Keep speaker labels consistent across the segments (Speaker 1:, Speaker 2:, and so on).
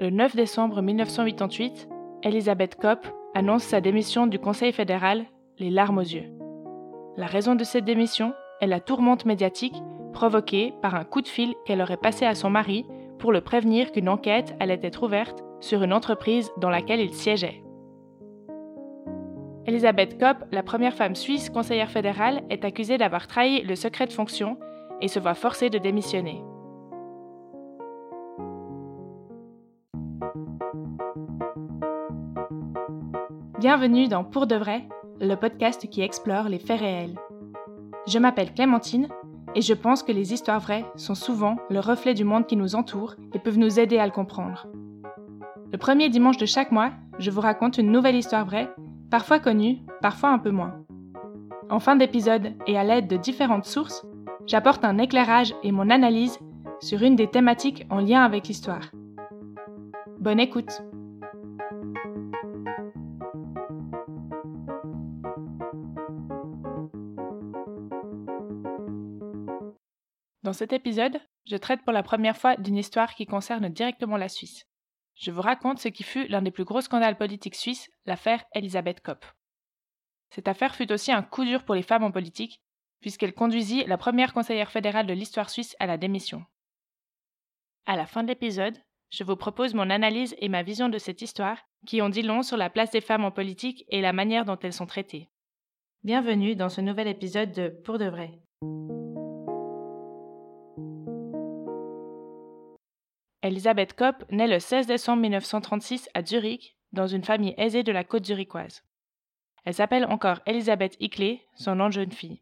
Speaker 1: Le 9 décembre 1988, Elisabeth Kopp annonce sa démission du Conseil fédéral, les larmes aux yeux. La raison de cette démission est la tourmente médiatique provoquée par un coup de fil qu'elle aurait passé à son mari pour le prévenir qu'une enquête allait être ouverte sur une entreprise dans laquelle il siégeait. Elisabeth Kopp, la première femme suisse conseillère fédérale, est accusée d'avoir trahi le secret de fonction et se voit forcée de démissionner. Bienvenue dans Pour de vrai, le podcast qui explore les faits réels. Je m'appelle Clémentine et je pense que les histoires vraies sont souvent le reflet du monde qui nous entoure et peuvent nous aider à le comprendre. Le premier dimanche de chaque mois, je vous raconte une nouvelle histoire vraie parfois connue, parfois un peu moins. En fin d'épisode et à l'aide de différentes sources, j'apporte un éclairage et mon analyse sur une des thématiques en lien avec l'histoire. Bonne écoute cet épisode, je traite pour la première fois d'une histoire qui concerne directement la Suisse. Je vous raconte ce qui fut l'un des plus gros scandales politiques suisses, l'affaire Elisabeth Kopp. Cette affaire fut aussi un coup dur pour les femmes en politique, puisqu'elle conduisit la première conseillère fédérale de l'histoire suisse à la démission. À la fin de l'épisode, je vous propose mon analyse et ma vision de cette histoire, qui ont dit long sur la place des femmes en politique et la manière dont elles sont traitées. Bienvenue dans ce nouvel épisode de Pour de vrai. Elisabeth Kopp naît le 16 décembre 1936 à Zurich, dans une famille aisée de la côte zurichoise. Elle s'appelle encore Elisabeth Hickley, son nom de jeune fille.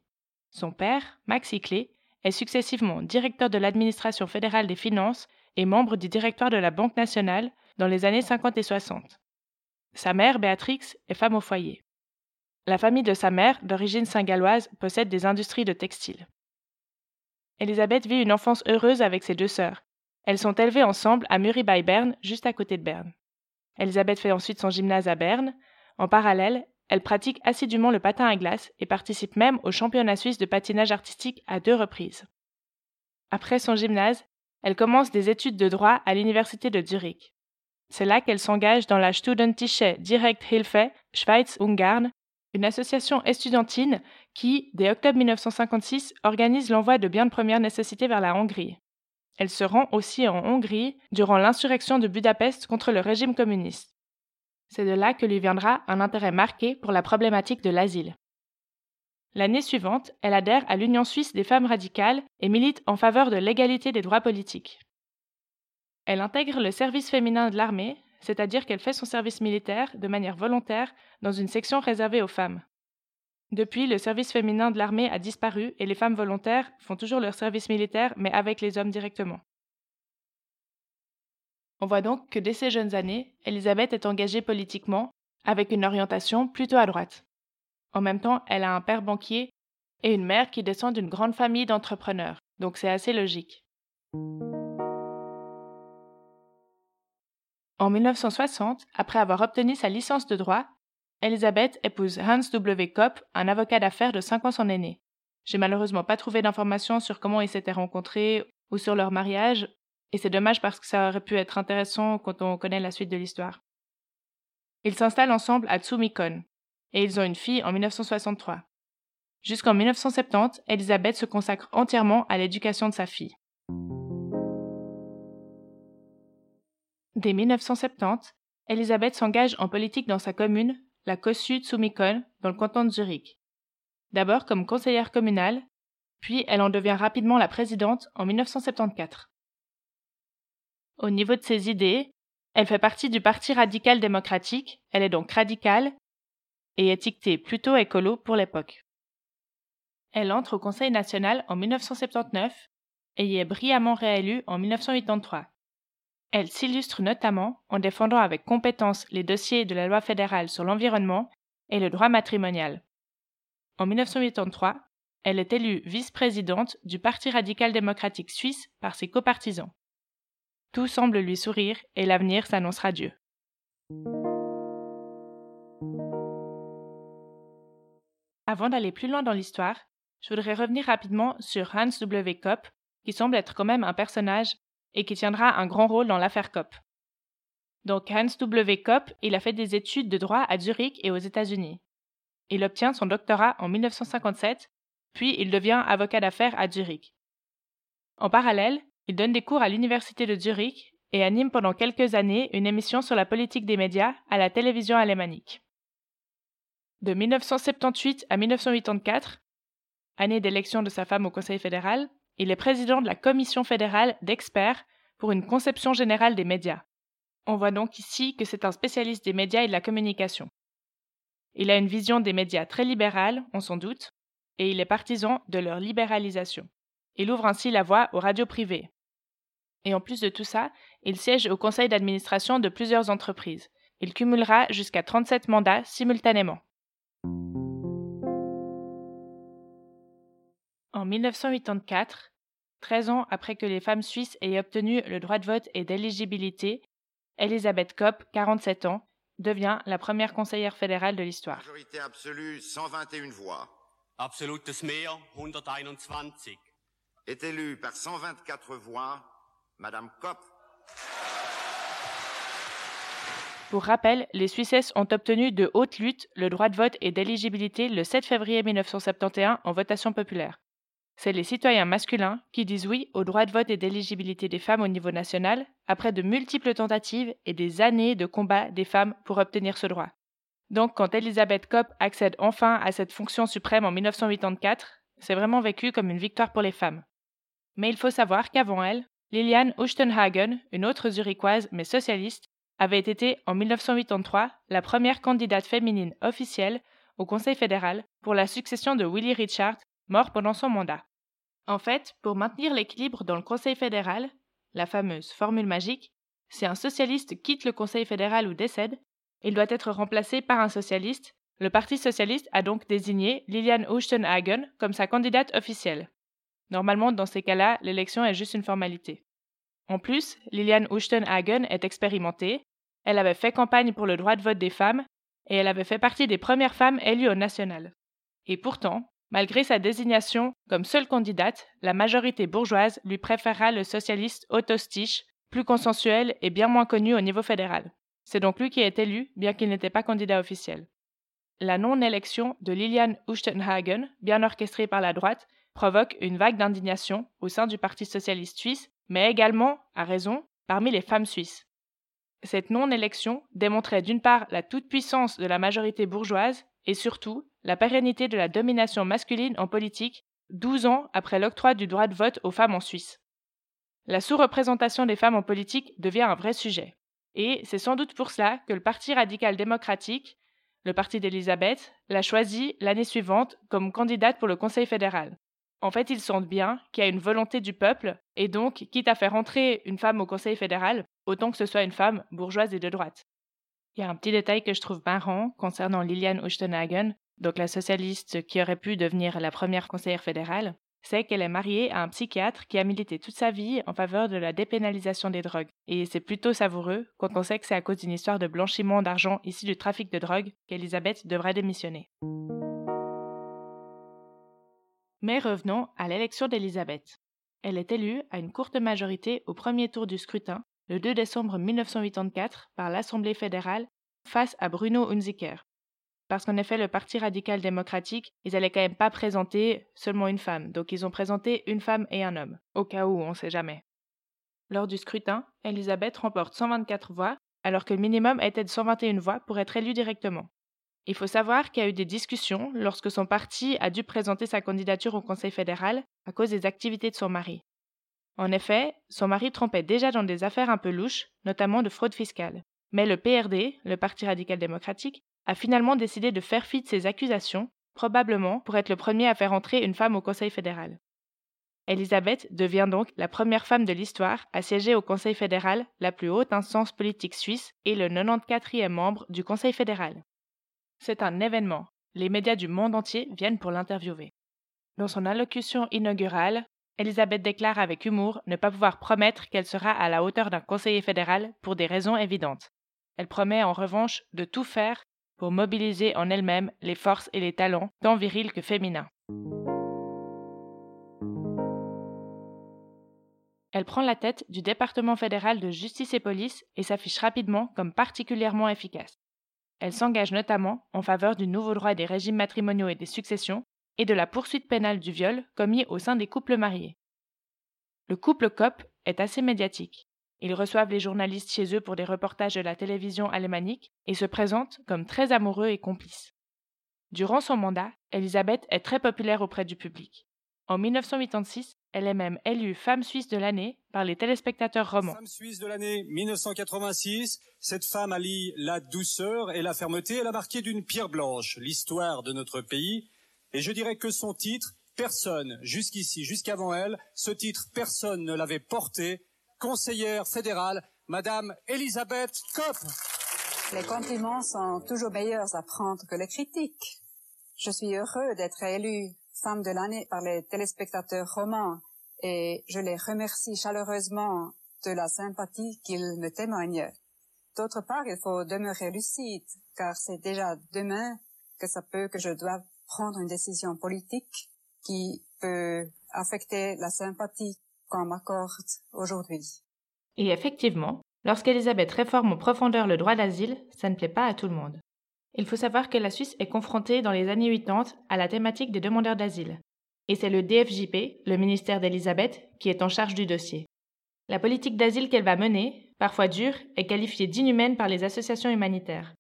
Speaker 1: Son père, Max Hickley, est successivement directeur de l'administration fédérale des finances et membre du directoire de la Banque nationale dans les années 50 et 60. Sa mère, Béatrix, est femme au foyer. La famille de sa mère, d'origine saint-galloise, possède des industries de textile. Elisabeth vit une enfance heureuse avec ses deux sœurs, elles sont élevées ensemble à Muri by Berne, juste à côté de Berne. Elisabeth fait ensuite son gymnase à Berne. En parallèle, elle pratique assidûment le patin à glace et participe même au championnat suisse de patinage artistique à deux reprises. Après son gymnase, elle commence des études de droit à l'université de Zurich. C'est là qu'elle s'engage dans la Studentische Direkthilfe Schweiz-Ungarn, une association estudiantine qui, dès octobre 1956, organise l'envoi de biens de première nécessité vers la Hongrie. Elle se rend aussi en Hongrie durant l'insurrection de Budapest contre le régime communiste. C'est de là que lui viendra un intérêt marqué pour la problématique de l'asile. L'année suivante, elle adhère à l'Union suisse des femmes radicales et milite en faveur de l'égalité des droits politiques. Elle intègre le service féminin de l'armée, c'est-à-dire qu'elle fait son service militaire de manière volontaire dans une section réservée aux femmes. Depuis, le service féminin de l'armée a disparu et les femmes volontaires font toujours leur service militaire, mais avec les hommes directement. On voit donc que dès ses jeunes années, Elisabeth est engagée politiquement, avec une orientation plutôt à droite. En même temps, elle a un père banquier et une mère qui descend d'une grande famille d'entrepreneurs, donc c'est assez logique. En 1960, après avoir obtenu sa licence de droit, Elisabeth épouse Hans W. Kopp, un avocat d'affaires de 5 ans son aîné. J'ai malheureusement pas trouvé d'informations sur comment ils s'étaient rencontrés ou sur leur mariage, et c'est dommage parce que ça aurait pu être intéressant quand on connaît la suite de l'histoire. Ils s'installent ensemble à Tsumikon, et ils ont une fille en 1963. Jusqu'en 1970, Elisabeth se consacre entièrement à l'éducation de sa fille. Dès 1970, Elisabeth s'engage en politique dans sa commune la Kossu Tsumikon dans le canton de Zurich. D'abord comme conseillère communale, puis elle en devient rapidement la présidente en 1974. Au niveau de ses idées, elle fait partie du Parti radical démocratique, elle est donc radicale et étiquetée plutôt écolo pour l'époque. Elle entre au Conseil national en 1979 et y est brillamment réélue en 1983. Elle s'illustre notamment en défendant avec compétence les dossiers de la loi fédérale sur l'environnement et le droit matrimonial. En 1983, elle est élue vice-présidente du Parti radical démocratique suisse par ses copartisans. Tout semble lui sourire et l'avenir s'annoncera Dieu. Avant d'aller plus loin dans l'histoire, je voudrais revenir rapidement sur Hans W. Kopp, qui semble être quand même un personnage et qui tiendra un grand rôle dans l'affaire COP. Donc Hans W. Kopp, il a fait des études de droit à Zurich et aux États-Unis. Il obtient son doctorat en 1957, puis il devient avocat d'affaires à Zurich. En parallèle, il donne des cours à l'université de Zurich et anime pendant quelques années une émission sur la politique des médias à la télévision alémanique. De 1978 à 1984, année d'élection de sa femme au Conseil fédéral, il est président de la Commission fédérale d'experts pour une conception générale des médias. On voit donc ici que c'est un spécialiste des médias et de la communication. Il a une vision des médias très libérale, on s'en doute, et il est partisan de leur libéralisation. Il ouvre ainsi la voie aux radios privées. Et en plus de tout ça, il siège au conseil d'administration de plusieurs entreprises. Il cumulera jusqu'à 37 mandats simultanément. En 1984, 13 ans après que les femmes suisses aient obtenu le droit de vote et d'éligibilité, Elisabeth Kopp, 47 ans, devient la première conseillère fédérale de l'histoire.
Speaker 2: Majorité absolue, 121 voix.
Speaker 3: Absolutes Mehr, 121.
Speaker 2: Est élue par 124 voix, Madame Kopp.
Speaker 1: Pour rappel, les Suissesses ont obtenu de haute lutte le droit de vote et d'éligibilité le 7 février 1971 en votation populaire. C'est les citoyens masculins qui disent oui au droit de vote et d'éligibilité des femmes au niveau national après de multiples tentatives et des années de combat des femmes pour obtenir ce droit. Donc quand Elisabeth Kopp accède enfin à cette fonction suprême en 1984, c'est vraiment vécu comme une victoire pour les femmes. Mais il faut savoir qu'avant elle, Liliane Uchtenhagen, une autre zurichoise mais socialiste, avait été en 1983 la première candidate féminine officielle au Conseil fédéral pour la succession de Willie Richard, mort pendant son mandat. En fait, pour maintenir l'équilibre dans le Conseil fédéral, la fameuse formule magique, si un socialiste quitte le Conseil fédéral ou décède, il doit être remplacé par un socialiste. Le Parti socialiste a donc désigné Liliane Uchtenhagen comme sa candidate officielle. Normalement, dans ces cas-là, l'élection est juste une formalité. En plus, Liliane Uchtenhagen est expérimentée, elle avait fait campagne pour le droit de vote des femmes, et elle avait fait partie des premières femmes élues au national. Et pourtant, malgré sa désignation comme seule candidate, la majorité bourgeoise lui préféra le socialiste Otto plus consensuel et bien moins connu au niveau fédéral. C'est donc lui qui est élu, bien qu'il n'était pas candidat officiel. La non-élection de Liliane Uchtenhagen, bien orchestrée par la droite, provoque une vague d'indignation au sein du Parti socialiste suisse, mais également, à raison, parmi les femmes suisses. Cette non-élection démontrait d'une part la toute-puissance de la majorité bourgeoise et surtout la pérennité de la domination masculine en politique, douze ans après l'octroi du droit de vote aux femmes en Suisse. La sous-représentation des femmes en politique devient un vrai sujet. Et c'est sans doute pour cela que le Parti radical démocratique, le parti d'Elisabeth, l'a choisi l'année suivante comme candidate pour le Conseil fédéral. En fait, ils sentent bien qu'il y a une volonté du peuple, et donc, quitte à faire entrer une femme au Conseil fédéral, autant que ce soit une femme bourgeoise et de droite. Il y a un petit détail que je trouve marrant concernant Liliane Uchtenhagen, donc la socialiste qui aurait pu devenir la première conseillère fédérale, c'est qu'elle est mariée à un psychiatre qui a milité toute sa vie en faveur de la dépénalisation des drogues. Et c'est plutôt savoureux quand on sait que c'est à cause d'une histoire de blanchiment d'argent ici du trafic de drogue qu'Elisabeth devrait démissionner. Mais revenons à l'élection d'Elisabeth. Elle est élue à une courte majorité au premier tour du scrutin, le 2 décembre 1984, par l'Assemblée fédérale face à Bruno Hunziker. Parce qu'en effet, le Parti radical démocratique, ils allaient quand même pas présenter seulement une femme, donc ils ont présenté une femme et un homme, au cas où, on sait jamais. Lors du scrutin, Elisabeth remporte 124 voix, alors que le minimum était de 121 voix pour être élue directement. Il faut savoir qu'il y a eu des discussions lorsque son parti a dû présenter sa candidature au Conseil fédéral à cause des activités de son mari. En effet, son mari trompait déjà dans des affaires un peu louches, notamment de fraude fiscale. Mais le PRD, le Parti radical démocratique, a finalement décidé de faire fi de ces accusations, probablement pour être le premier à faire entrer une femme au Conseil fédéral. Elisabeth devient donc la première femme de l'histoire à siéger au Conseil fédéral, la plus haute instance politique suisse, et le 94e membre du Conseil fédéral. C'est un événement. Les médias du monde entier viennent pour l'interviewer. Dans son allocution inaugurale, Elisabeth déclare avec humour ne pas pouvoir promettre qu'elle sera à la hauteur d'un conseiller fédéral pour des raisons évidentes. Elle promet en revanche de tout faire pour mobiliser en elle-même les forces et les talents, tant virils que féminins. Elle prend la tête du département fédéral de justice et police et s'affiche rapidement comme particulièrement efficace. Elle s'engage notamment en faveur du nouveau droit des régimes matrimoniaux et des successions et de la poursuite pénale du viol commis au sein des couples mariés. Le couple COP est assez médiatique. Ils reçoivent les journalistes chez eux pour des reportages de la télévision alémanique et se présentent comme très amoureux et complices. Durant son mandat, Elisabeth est très populaire auprès du public. En 1986, elle est même élue femme suisse de l'année par les téléspectateurs romans.
Speaker 4: Femme suisse de l'année 1986, cette femme allie la douceur et la fermeté. Elle a marqué d'une pierre blanche l'histoire de notre pays. Et je dirais que son titre, personne, jusqu'ici, jusqu'avant elle, ce titre, personne ne l'avait porté. Conseillère fédérale, Madame Elisabeth Kopp.
Speaker 5: Les compliments sont toujours meilleurs à prendre que les critiques. Je suis heureux d'être élue femme de l'année par les téléspectateurs romans et je les remercie chaleureusement de la sympathie qu'ils me témoignent. D'autre part, il faut demeurer lucide, car c'est déjà demain que ça peut que je dois prendre une décision politique qui peut affecter la sympathie qu'on m'accorde aujourd'hui.
Speaker 1: Et effectivement, lorsqu'Elisabeth réforme en profondeur le droit d'asile, ça ne plaît pas à tout le monde. Il faut savoir que la Suisse est confrontée dans les années 80 à la thématique des demandeurs d'asile. Et c'est le DFJP, le ministère d'Elisabeth, qui est en charge du dossier. La politique d'asile qu'elle va mener, parfois dure, est qualifiée d'inhumaine par les associations humanitaires.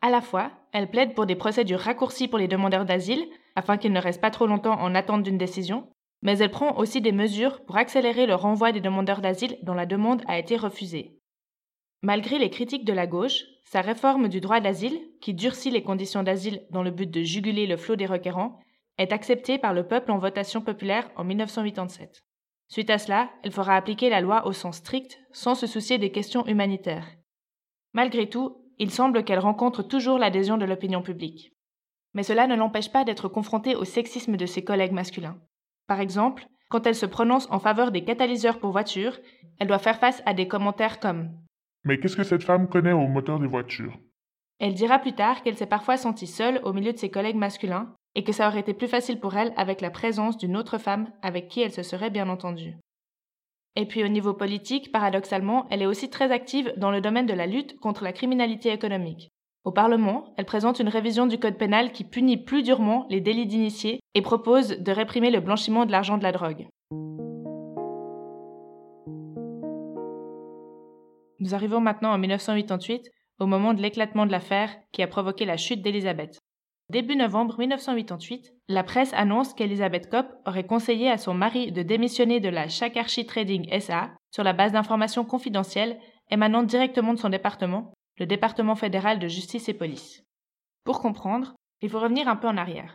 Speaker 1: À la fois, elle plaide pour des procédures raccourcies pour les demandeurs d'asile, afin qu'ils ne restent pas trop longtemps en attente d'une décision, mais elle prend aussi des mesures pour accélérer le renvoi des demandeurs d'asile dont la demande a été refusée. Malgré les critiques de la gauche, sa réforme du droit d'asile, qui durcit les conditions d'asile dans le but de juguler le flot des requérants, est acceptée par le peuple en votation populaire en 1987. Suite à cela, elle fera appliquer la loi au sens strict, sans se soucier des questions humanitaires. Malgré tout, il semble qu'elle rencontre toujours l'adhésion de l'opinion publique. Mais cela ne l'empêche pas d'être confrontée au sexisme de ses collègues masculins. Par exemple, quand elle se prononce en faveur des catalyseurs pour voitures, elle doit faire face à des commentaires comme
Speaker 6: mais qu'est-ce que cette femme connaît au moteur des voitures?
Speaker 1: Elle dira plus tard qu'elle s'est parfois sentie seule au milieu de ses collègues masculins et que ça aurait été plus facile pour elle avec la présence d'une autre femme avec qui elle se serait bien entendue. Et puis au niveau politique, paradoxalement, elle est aussi très active dans le domaine de la lutte contre la criminalité économique. Au Parlement, elle présente une révision du Code pénal qui punit plus durement les délits d'initiés et propose de réprimer le blanchiment de l'argent de la drogue. Nous arrivons maintenant en 1988, au moment de l'éclatement de l'affaire qui a provoqué la chute d'Elisabeth. Début novembre 1988, la presse annonce qu'Elisabeth Kopp aurait conseillé à son mari de démissionner de la Shakarchi Trading SA sur la base d'informations confidentielles émanant directement de son département, le département fédéral de justice et police. Pour comprendre, il faut revenir un peu en arrière.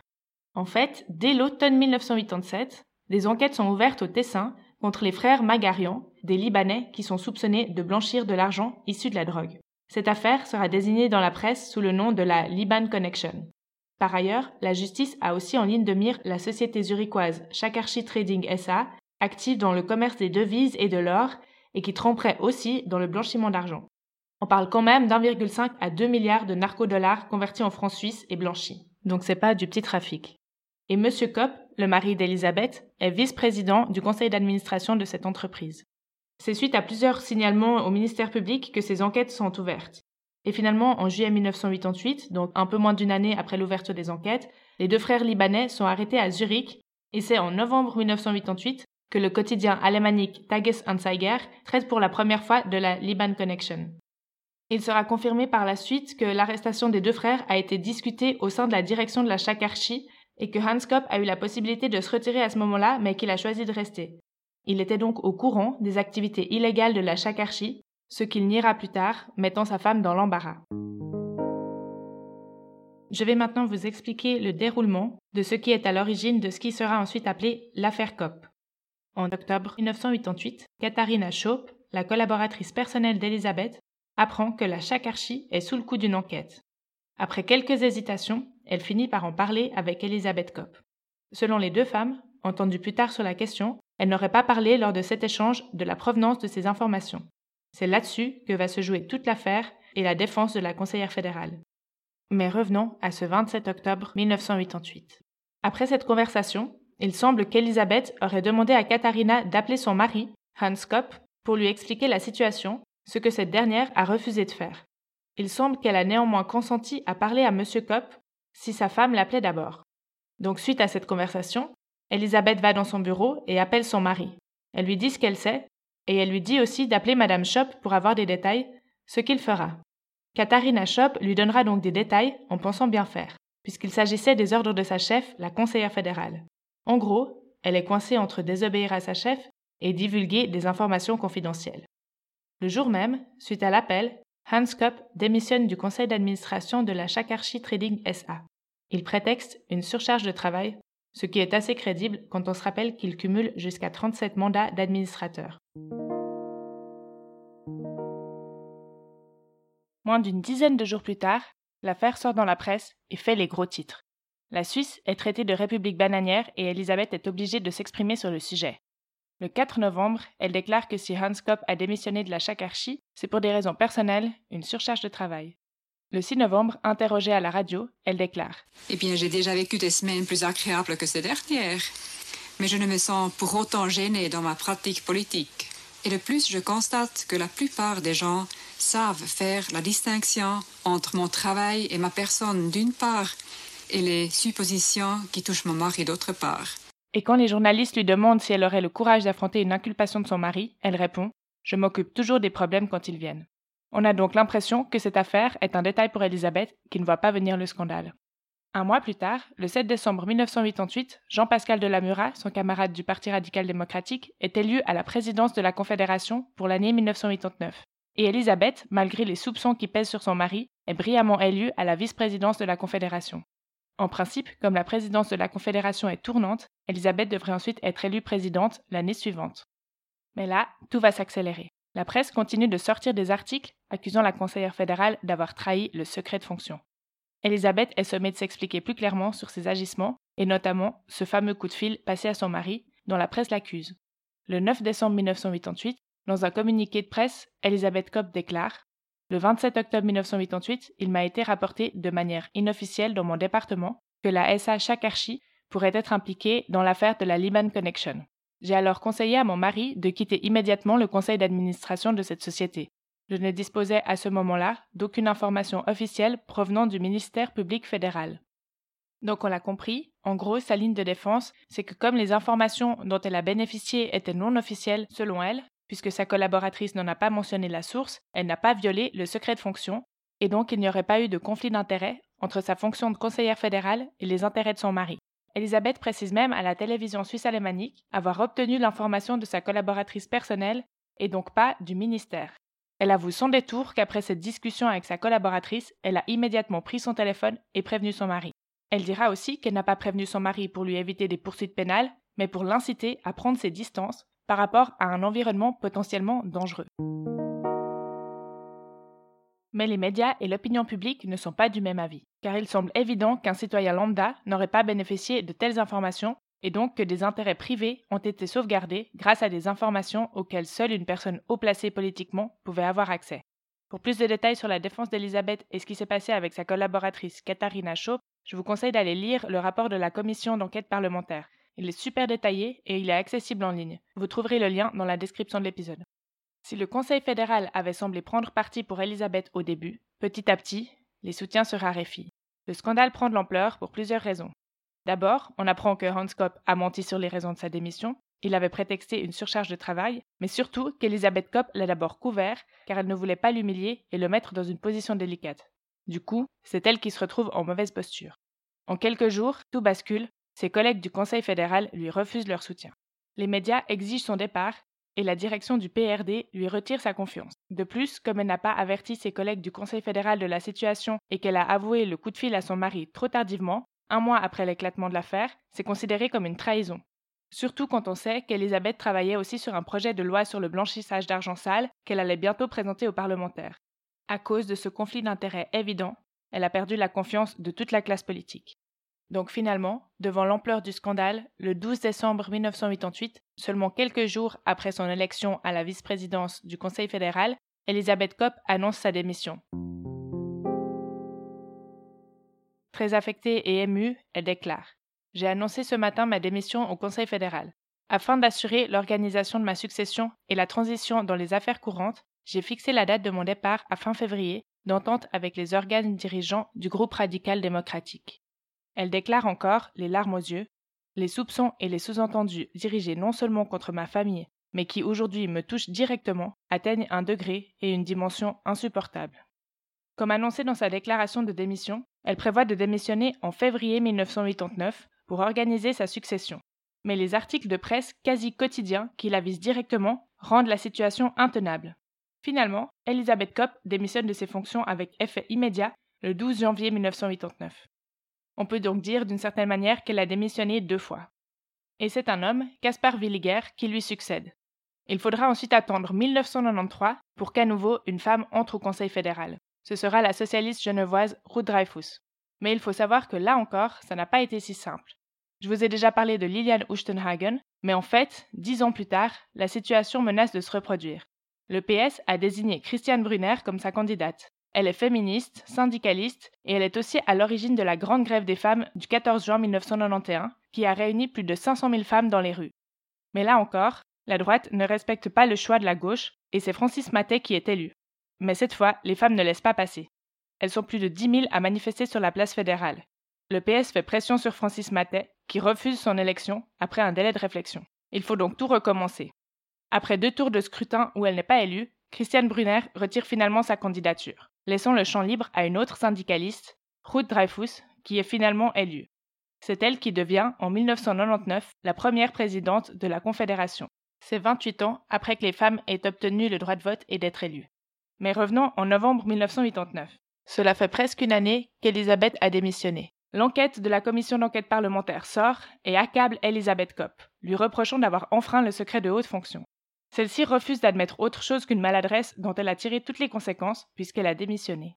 Speaker 1: En fait, dès l'automne 1987, des enquêtes sont ouvertes au Tessin contre les frères Magarian, des Libanais qui sont soupçonnés de blanchir de l'argent issu de la drogue. Cette affaire sera désignée dans la presse sous le nom de la Liban Connection. Par ailleurs, la justice a aussi en ligne de mire la société zurichoise Shakarchi Trading SA, active dans le commerce des devises et de l'or et qui tromperait aussi dans le blanchiment d'argent. On parle quand même d'1,5 à 2 milliards de narcodollars convertis en francs suisses et blanchis. Donc c'est pas du petit trafic. Et M. Kopp le mari d'Elisabeth, est vice-président du conseil d'administration de cette entreprise. C'est suite à plusieurs signalements au ministère public que ces enquêtes sont ouvertes. Et finalement, en juillet 1988, donc un peu moins d'une année après l'ouverture des enquêtes, les deux frères libanais sont arrêtés à Zurich, et c'est en novembre 1988 que le quotidien alémanique Tagesanzeiger traite pour la première fois de la Liban Connection. Il sera confirmé par la suite que l'arrestation des deux frères a été discutée au sein de la direction de la Chakarchi et que Hans Kopp a eu la possibilité de se retirer à ce moment-là, mais qu'il a choisi de rester. Il était donc au courant des activités illégales de la Chakarchi, ce qu'il niera plus tard, mettant sa femme dans l'embarras. Je vais maintenant vous expliquer le déroulement de ce qui est à l'origine de ce qui sera ensuite appelé l'affaire Kopp. En octobre 1988, Katharina Schaup, la collaboratrice personnelle d'Elisabeth, apprend que la Chakarchi est sous le coup d'une enquête. Après quelques hésitations, elle finit par en parler avec Elisabeth Kopp. Selon les deux femmes, entendues plus tard sur la question, elles n'auraient pas parlé lors de cet échange de la provenance de ces informations. C'est là-dessus que va se jouer toute l'affaire et la défense de la conseillère fédérale. Mais revenons à ce 27 octobre 1988. Après cette conversation, il semble qu'Elisabeth aurait demandé à Katharina d'appeler son mari Hans Kopp, pour lui expliquer la situation, ce que cette dernière a refusé de faire. Il semble qu'elle a néanmoins consenti à parler à M. Kopp si sa femme l'appelait d'abord. Donc suite à cette conversation, Elisabeth va dans son bureau et appelle son mari. Elle lui dit ce qu'elle sait, et elle lui dit aussi d'appeler Madame Schopp pour avoir des détails, ce qu'il fera. Katharina Schopp lui donnera donc des détails en pensant bien faire, puisqu'il s'agissait des ordres de sa chef, la conseillère fédérale. En gros, elle est coincée entre désobéir à sa chef et divulguer des informations confidentielles. Le jour même, suite à l'appel, Hans Kopp démissionne du conseil d'administration de la Shakarchi Trading SA. Il prétexte une surcharge de travail, ce qui est assez crédible quand on se rappelle qu'il cumule jusqu'à 37 mandats d'administrateur. Moins d'une dizaine de jours plus tard, l'affaire sort dans la presse et fait les gros titres. La Suisse est traitée de république bananière et Elisabeth est obligée de s'exprimer sur le sujet. Le 4 novembre, elle déclare que si Hans Kopp a démissionné de la Chakarchie, c'est pour des raisons personnelles, une surcharge de travail. Le 6 novembre, interrogée à la radio, elle déclare
Speaker 5: Eh bien, j'ai déjà vécu des semaines plus agréables que ces dernières, mais je ne me sens pour autant gênée dans ma pratique politique. Et de plus, je constate que la plupart des gens savent faire la distinction entre mon travail et ma personne d'une part et les suppositions qui touchent mon mari d'autre part.
Speaker 1: Et quand les journalistes lui demandent si elle aurait le courage d'affronter une inculpation de son mari, elle répond Je m'occupe toujours des problèmes quand ils viennent. On a donc l'impression que cette affaire est un détail pour Elisabeth qui ne voit pas venir le scandale. Un mois plus tard, le 7 décembre 1988, Jean-Pascal Delamura, son camarade du Parti radical démocratique, est élu à la présidence de la Confédération pour l'année 1989. Et Elisabeth, malgré les soupçons qui pèsent sur son mari, est brillamment élue à la vice-présidence de la Confédération. En principe, comme la présidence de la Confédération est tournante, Elisabeth devrait ensuite être élue présidente l'année suivante. Mais là, tout va s'accélérer. La presse continue de sortir des articles accusant la conseillère fédérale d'avoir trahi le secret de fonction. Elisabeth est sommée de s'expliquer plus clairement sur ses agissements, et notamment ce fameux coup de fil passé à son mari, dont la presse l'accuse. Le 9 décembre 1988, dans un communiqué de presse, Elisabeth Kopp déclare le 27 octobre 1988, il m'a été rapporté de manière inofficielle dans mon département que la SA Chakarchi pourrait être impliquée dans l'affaire de la Liban Connection. J'ai alors conseillé à mon mari de quitter immédiatement le conseil d'administration de cette société. Je ne disposais à ce moment-là d'aucune information officielle provenant du ministère public fédéral. Donc on l'a compris, en gros, sa ligne de défense, c'est que comme les informations dont elle a bénéficié étaient non officielles selon elle, puisque sa collaboratrice n'en a pas mentionné la source, elle n'a pas violé le secret de fonction, et donc il n'y aurait pas eu de conflit d'intérêts entre sa fonction de conseillère fédérale et les intérêts de son mari. Elisabeth précise même à la télévision suisse alémanique avoir obtenu l'information de sa collaboratrice personnelle et donc pas du ministère. Elle avoue son détour qu'après cette discussion avec sa collaboratrice, elle a immédiatement pris son téléphone et prévenu son mari. Elle dira aussi qu'elle n'a pas prévenu son mari pour lui éviter des poursuites pénales, mais pour l'inciter à prendre ses distances par rapport à un environnement potentiellement dangereux. Mais les médias et l'opinion publique ne sont pas du même avis, car il semble évident qu'un citoyen lambda n'aurait pas bénéficié de telles informations et donc que des intérêts privés ont été sauvegardés grâce à des informations auxquelles seule une personne haut placée politiquement pouvait avoir accès. Pour plus de détails sur la défense d'Elisabeth et ce qui s'est passé avec sa collaboratrice Katharina Shaw, je vous conseille d'aller lire le rapport de la commission d'enquête parlementaire. Il est super détaillé et il est accessible en ligne. Vous trouverez le lien dans la description de l'épisode. Si le Conseil fédéral avait semblé prendre parti pour Elisabeth au début, petit à petit, les soutiens se raréfient. Le scandale prend de l'ampleur pour plusieurs raisons. D'abord, on apprend que Hans Kopp a menti sur les raisons de sa démission, il avait prétexté une surcharge de travail, mais surtout qu'Elisabeth Kopp l'a d'abord couvert car elle ne voulait pas l'humilier et le mettre dans une position délicate. Du coup, c'est elle qui se retrouve en mauvaise posture. En quelques jours, tout bascule ses collègues du Conseil fédéral lui refusent leur soutien. Les médias exigent son départ et la direction du PRD lui retire sa confiance. De plus, comme elle n'a pas averti ses collègues du Conseil fédéral de la situation et qu'elle a avoué le coup de fil à son mari trop tardivement, un mois après l'éclatement de l'affaire, c'est considéré comme une trahison. Surtout quand on sait qu'Elisabeth travaillait aussi sur un projet de loi sur le blanchissage d'argent sale qu'elle allait bientôt présenter aux parlementaires. À cause de ce conflit d'intérêts évident, elle a perdu la confiance de toute la classe politique. Donc finalement, devant l'ampleur du scandale, le 12 décembre 1988, seulement quelques jours après son élection à la vice-présidence du Conseil fédéral, Elisabeth Kopp annonce sa démission. Très affectée et émue, elle déclare J'ai annoncé ce matin ma démission au Conseil fédéral. Afin d'assurer l'organisation de ma succession et la transition dans les affaires courantes, j'ai fixé la date de mon départ à fin février, d'entente avec les organes dirigeants du groupe radical démocratique. Elle déclare encore, les larmes aux yeux, les soupçons et les sous-entendus dirigés non seulement contre ma famille, mais qui aujourd'hui me touchent directement, atteignent un degré et une dimension insupportables. Comme annoncé dans sa déclaration de démission, elle prévoit de démissionner en février 1989 pour organiser sa succession. Mais les articles de presse quasi quotidiens qui la visent directement rendent la situation intenable. Finalement, Elisabeth Kopp démissionne de ses fonctions avec effet immédiat le 12 janvier 1989. On peut donc dire d'une certaine manière qu'elle a démissionné deux fois. Et c'est un homme, Caspar Villiger, qui lui succède. Il faudra ensuite attendre 1993 pour qu'à nouveau une femme entre au Conseil fédéral. Ce sera la socialiste genevoise Ruth Dreyfus. Mais il faut savoir que là encore, ça n'a pas été si simple. Je vous ai déjà parlé de Liliane Ustenhagen, mais en fait, dix ans plus tard, la situation menace de se reproduire. Le PS a désigné Christiane Brunner comme sa candidate. Elle est féministe, syndicaliste, et elle est aussi à l'origine de la grande grève des femmes du 14 juin 1991, qui a réuni plus de 500 000 femmes dans les rues. Mais là encore, la droite ne respecte pas le choix de la gauche, et c'est Francis Matet qui est élu. Mais cette fois, les femmes ne laissent pas passer. Elles sont plus de 10 000 à manifester sur la place fédérale. Le PS fait pression sur Francis Matet, qui refuse son élection après un délai de réflexion. Il faut donc tout recommencer. Après deux tours de scrutin où elle n'est pas élue, Christiane Brunner retire finalement sa candidature, laissant le champ libre à une autre syndicaliste, Ruth Dreyfus, qui est finalement élue. C'est elle qui devient, en 1999, la première présidente de la Confédération. C'est 28 ans après que les femmes aient obtenu le droit de vote et d'être élues. Mais revenons en novembre 1989. Cela fait presque une année qu'Elisabeth a démissionné. L'enquête de la commission d'enquête parlementaire sort et accable Elisabeth Kopp, lui reprochant d'avoir enfreint le secret de haute fonction. Celle-ci refuse d'admettre autre chose qu'une maladresse dont elle a tiré toutes les conséquences puisqu'elle a démissionné.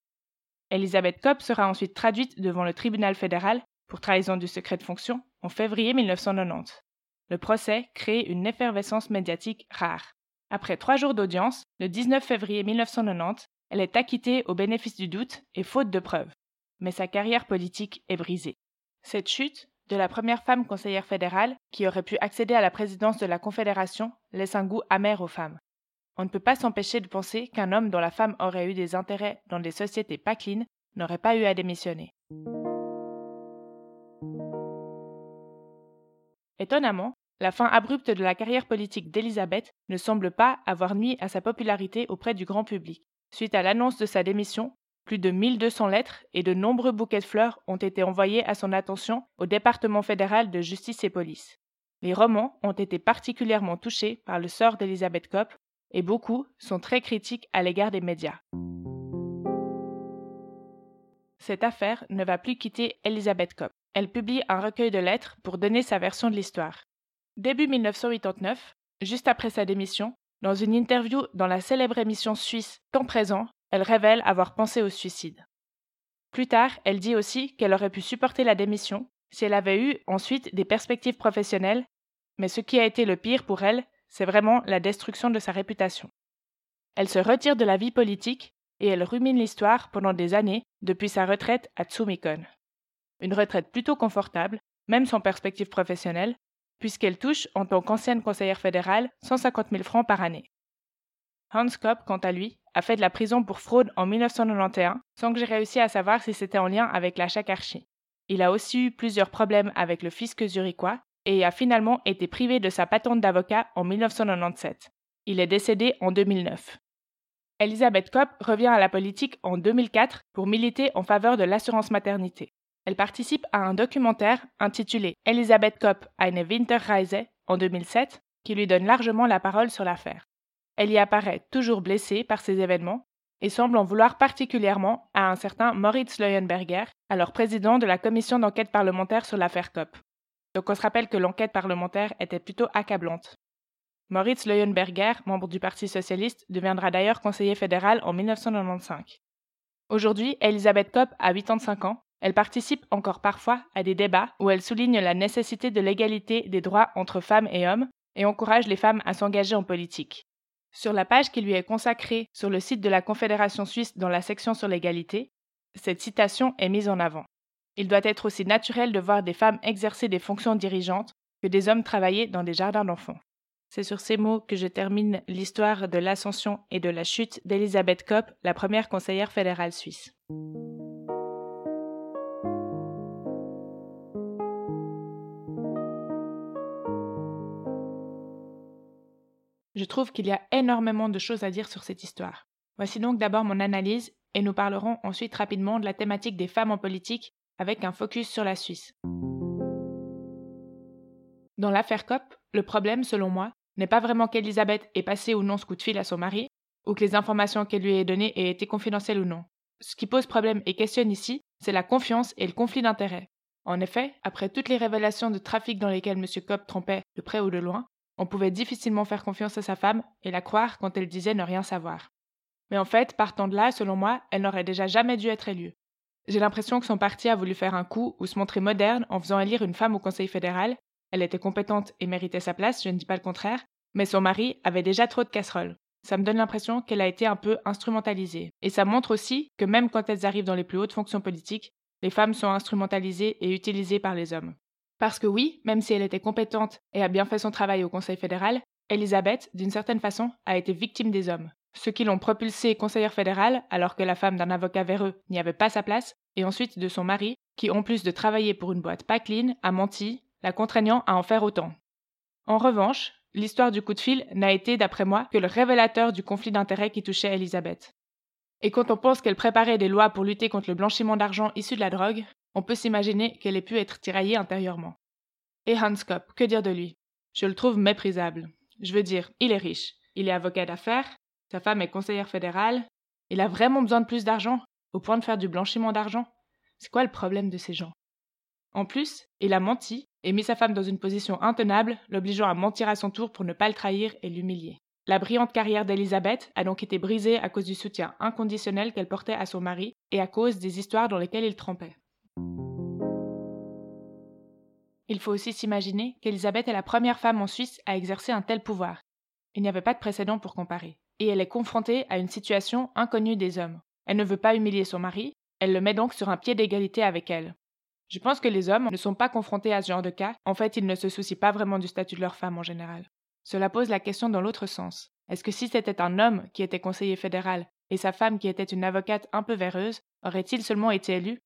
Speaker 1: Elisabeth Kopp sera ensuite traduite devant le tribunal fédéral pour trahison du secret de fonction en février 1990. Le procès crée une effervescence médiatique rare. Après trois jours d'audience, le 19 février 1990, elle est acquittée au bénéfice du doute et faute de preuves. Mais sa carrière politique est brisée. Cette chute, de la première femme conseillère fédérale qui aurait pu accéder à la présidence de la Confédération, laisse un goût amer aux femmes. On ne peut pas s'empêcher de penser qu'un homme dont la femme aurait eu des intérêts dans des sociétés pas clean n'aurait pas eu à démissionner. Étonnamment, la fin abrupte de la carrière politique d'Elisabeth ne semble pas avoir nuit à sa popularité auprès du grand public. Suite à l'annonce de sa démission, plus de 1200 lettres et de nombreux bouquets de fleurs ont été envoyés à son attention au département fédéral de justice et police. Les romans ont été particulièrement touchés par le sort d'Elisabeth Kopp et beaucoup sont très critiques à l'égard des médias. Cette affaire ne va plus quitter Elisabeth Kopp. Elle publie un recueil de lettres pour donner sa version de l'histoire. Début 1989, juste après sa démission, dans une interview dans la célèbre émission suisse Temps présent, elle révèle avoir pensé au suicide. Plus tard, elle dit aussi qu'elle aurait pu supporter la démission si elle avait eu ensuite des perspectives professionnelles, mais ce qui a été le pire pour elle, c'est vraiment la destruction de sa réputation. Elle se retire de la vie politique et elle rumine l'histoire pendant des années depuis sa retraite à Tsumikon. Une retraite plutôt confortable, même sans perspective professionnelle, puisqu'elle touche, en tant qu'ancienne conseillère fédérale, 150 000 francs par année. Hans Kopp, quant à lui, a fait de la prison pour fraude en 1991, sans que j'ai réussi à savoir si c'était en lien avec la chacarchie. Il a aussi eu plusieurs problèmes avec le fisc zurichois et a finalement été privé de sa patente d'avocat en 1997. Il est décédé en 2009. Elisabeth Kopp revient à la politique en 2004 pour militer en faveur de l'assurance maternité. Elle participe à un documentaire intitulé Elisabeth Kopp eine Winterreise en 2007 qui lui donne largement la parole sur l'affaire. Elle y apparaît toujours blessée par ces événements et semble en vouloir particulièrement à un certain Moritz Leuenberger, alors président de la commission d'enquête parlementaire sur l'affaire Kopp. Donc on se rappelle que l'enquête parlementaire était plutôt accablante. Moritz Leuenberger, membre du Parti socialiste, deviendra d'ailleurs conseiller fédéral en 1995. Aujourd'hui, Elisabeth Kopp a 85 ans elle participe encore parfois à des débats où elle souligne la nécessité de l'égalité des droits entre femmes et hommes et encourage les femmes à s'engager en politique. Sur la page qui lui est consacrée sur le site de la Confédération suisse dans la section sur l'égalité, cette citation est mise en avant. Il doit être aussi naturel de voir des femmes exercer des fonctions dirigeantes que des hommes travaillaient dans des jardins d'enfants. C'est sur ces mots que je termine l'histoire de l'ascension et de la chute d'Elisabeth Kopp, la première conseillère fédérale suisse. Je trouve qu'il y a énormément de choses à dire sur cette histoire. Voici donc d'abord mon analyse et nous parlerons ensuite rapidement de la thématique des femmes en politique avec un focus sur la Suisse. Dans l'affaire COP, le problème, selon moi, n'est pas vraiment qu'Elisabeth ait passé ou non ce coup de fil à son mari, ou que les informations qu'elle lui ait données aient été confidentielles ou non. Ce qui pose problème et questionne ici, c'est la confiance et le conflit d'intérêts. En effet, après toutes les révélations de trafic dans lesquelles M. Cobb trompait de près ou de loin, on pouvait difficilement faire confiance à sa femme et la croire quand elle disait ne rien savoir. Mais en fait, partant de là, selon moi, elle n'aurait déjà jamais dû être élue. J'ai l'impression que son parti a voulu faire un coup ou se montrer moderne en faisant élire une femme au Conseil fédéral. Elle était compétente et méritait sa place, je ne dis pas le contraire, mais son mari avait déjà trop de casseroles. Ça me donne l'impression qu'elle a été un peu instrumentalisée. Et ça montre aussi que même quand elles arrivent dans les plus hautes fonctions politiques, les femmes sont instrumentalisées et utilisées par les hommes. Parce que oui, même si elle était compétente et a bien fait son travail au Conseil fédéral, Elisabeth, d'une certaine façon, a été victime des hommes. Ceux qui l'ont propulsée conseillère fédérale, alors que la femme d'un avocat véreux n'y avait pas sa place, et ensuite de son mari, qui, en plus de travailler pour une boîte pas clean, a menti, la contraignant à en faire autant. En revanche, l'histoire du coup de fil n'a été, d'après moi, que le révélateur du conflit d'intérêts qui touchait Elisabeth. Et quand on pense qu'elle préparait des lois pour lutter contre le blanchiment d'argent issu de la drogue, on peut s'imaginer qu'elle ait pu être tiraillée intérieurement. Et Hans Kopp, que dire de lui? Je le trouve méprisable. Je veux dire, il est riche, il est avocat d'affaires, sa femme est conseillère fédérale, il a vraiment besoin de plus d'argent, au point de faire du blanchiment d'argent. C'est quoi le problème de ces gens? En plus, il a menti et mis sa femme dans une position intenable, l'obligeant à mentir à son tour pour ne pas le trahir et l'humilier. La brillante carrière d'Elisabeth a donc été brisée à cause du soutien inconditionnel qu'elle portait à son mari et à cause des histoires dans lesquelles il trempait. Il faut aussi s'imaginer qu'Elisabeth est la première femme en Suisse à exercer un tel pouvoir. Il n'y avait pas de précédent pour comparer. Et elle est confrontée à une situation inconnue des hommes. Elle ne veut pas humilier son mari, elle le met donc sur un pied d'égalité avec elle. Je pense que les hommes ne sont pas confrontés à ce genre de cas, en fait ils ne se soucient pas vraiment du statut de leur femme en général. Cela pose la question dans l'autre sens. Est-ce que si c'était un homme qui était conseiller fédéral et sa femme qui était une avocate un peu véreuse, aurait-il seulement été élu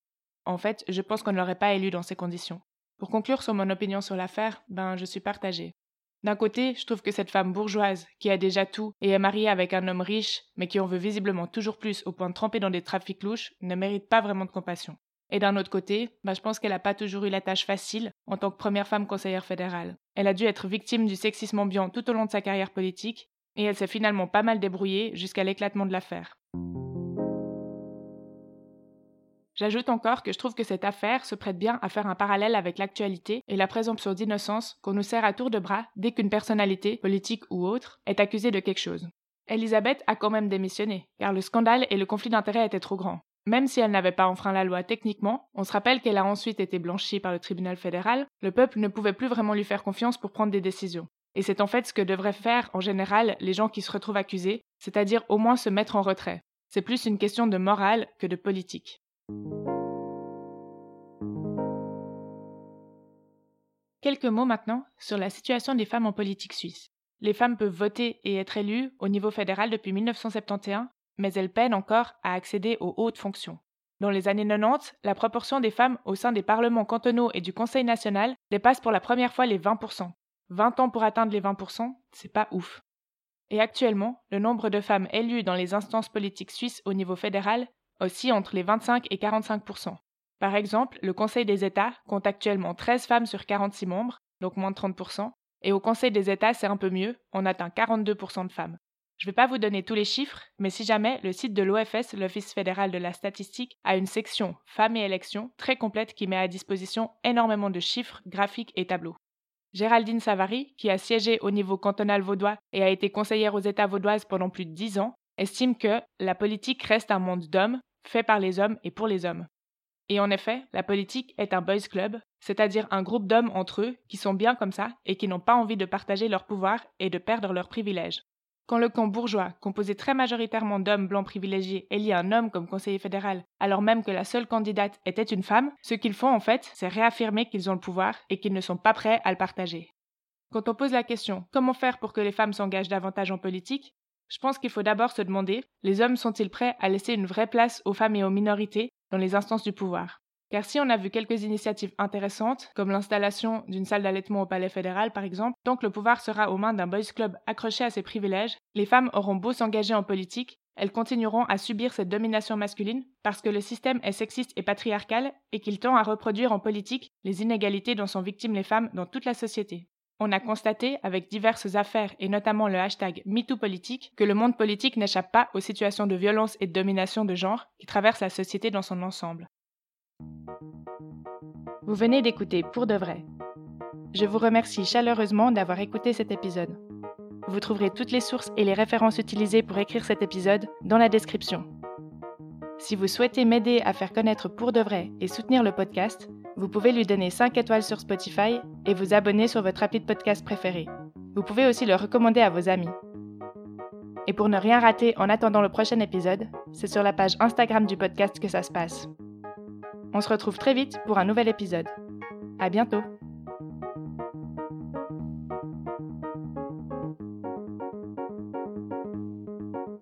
Speaker 1: En fait, je pense qu'on ne l'aurait pas élu dans ces conditions. Pour conclure sur mon opinion sur l'affaire, ben je suis partagée. D'un côté, je trouve que cette femme bourgeoise, qui a déjà tout et est mariée avec un homme riche, mais qui en veut visiblement toujours plus au point de tremper dans des trafics louches, ne mérite pas vraiment de compassion. Et d'un autre côté, ben je pense qu'elle n'a pas toujours eu la tâche facile en tant que première femme conseillère fédérale. Elle a dû être victime du sexisme ambiant tout au long de sa carrière politique, et elle s'est finalement pas mal débrouillée jusqu'à l'éclatement de l'affaire. J'ajoute encore que je trouve que cette affaire se prête bien à faire un parallèle avec l'actualité et la présomption d'innocence qu'on nous sert à tour de bras dès qu'une personnalité, politique ou autre, est accusée de quelque chose. Elisabeth a quand même démissionné, car le scandale et le conflit d'intérêts étaient trop grands. Même si elle n'avait pas enfreint la loi techniquement, on se rappelle qu'elle a ensuite été blanchie par le tribunal fédéral, le peuple ne pouvait plus vraiment lui faire confiance pour prendre des décisions. Et c'est en fait ce que devraient faire en général les gens qui se retrouvent accusés, c'est-à-dire au moins se mettre en retrait. C'est plus une question de morale que de politique. Quelques mots maintenant sur la situation des femmes en politique suisse. Les femmes peuvent voter et être élues au niveau fédéral depuis 1971, mais elles peinent encore à accéder aux hautes fonctions. Dans les années 90, la proportion des femmes au sein des parlements cantonaux et du Conseil national dépasse pour la première fois les 20%. 20 ans pour atteindre les 20%, c'est pas ouf. Et actuellement, le nombre de femmes élues dans les instances politiques suisses au niveau fédéral aussi entre les 25 et 45% Par exemple, le Conseil des États compte actuellement 13 femmes sur 46 membres, donc moins de 30% et au Conseil des États, c'est un peu mieux, on atteint 42% de femmes. Je ne vais pas vous donner tous les chiffres, mais si jamais, le site de l'OFS, l'Office fédéral de la statistique, a une section Femmes et élections très complète qui met à disposition énormément de chiffres, graphiques et tableaux. Géraldine Savary, qui a siégé au niveau cantonal vaudois et a été conseillère aux États vaudoises pendant plus de dix ans, estime que la politique reste un monde d'hommes fait par les hommes et pour les hommes. Et en effet, la politique est un boys club, c'est-à-dire un groupe d'hommes entre eux qui sont bien comme ça et qui n'ont pas envie de partager leur pouvoir et de perdre leurs privilèges. Quand le camp bourgeois, composé très majoritairement d'hommes blancs privilégiés, élit un homme comme conseiller fédéral, alors même que la seule candidate était une femme, ce qu'ils font en fait, c'est réaffirmer qu'ils ont le pouvoir et qu'ils ne sont pas prêts à le partager. Quand on pose la question comment faire pour que les femmes s'engagent davantage en politique, je pense qu'il faut d'abord se demander les hommes sont-ils prêts à laisser une vraie place aux femmes et aux minorités dans les instances du pouvoir? Car si on a vu quelques initiatives intéressantes, comme l'installation d'une salle d'allaitement au Palais fédéral par exemple, tant que le pouvoir sera aux mains d'un boys club accroché à ses privilèges, les femmes auront beau s'engager en politique, elles continueront à subir cette domination masculine parce que le système est sexiste et patriarcal et qu'il tend à reproduire en politique les inégalités dont sont victimes les femmes dans toute la société. On a constaté, avec diverses affaires et notamment le hashtag MeTooPolitique, que le monde politique n'échappe pas aux situations de violence et de domination de genre qui traversent la société dans son ensemble. Vous venez d'écouter Pour de vrai. Je vous remercie chaleureusement d'avoir écouté cet épisode. Vous trouverez toutes les sources et les références utilisées pour écrire cet épisode dans la description. Si vous souhaitez m'aider à faire connaître Pour de vrai et soutenir le podcast, vous pouvez lui donner 5 étoiles sur Spotify et vous abonner sur votre appli de podcast préféré. Vous pouvez aussi le recommander à vos amis. Et pour ne rien rater en attendant le prochain épisode, c'est sur la page Instagram du podcast que ça se passe. On se retrouve très vite pour un nouvel épisode. À bientôt!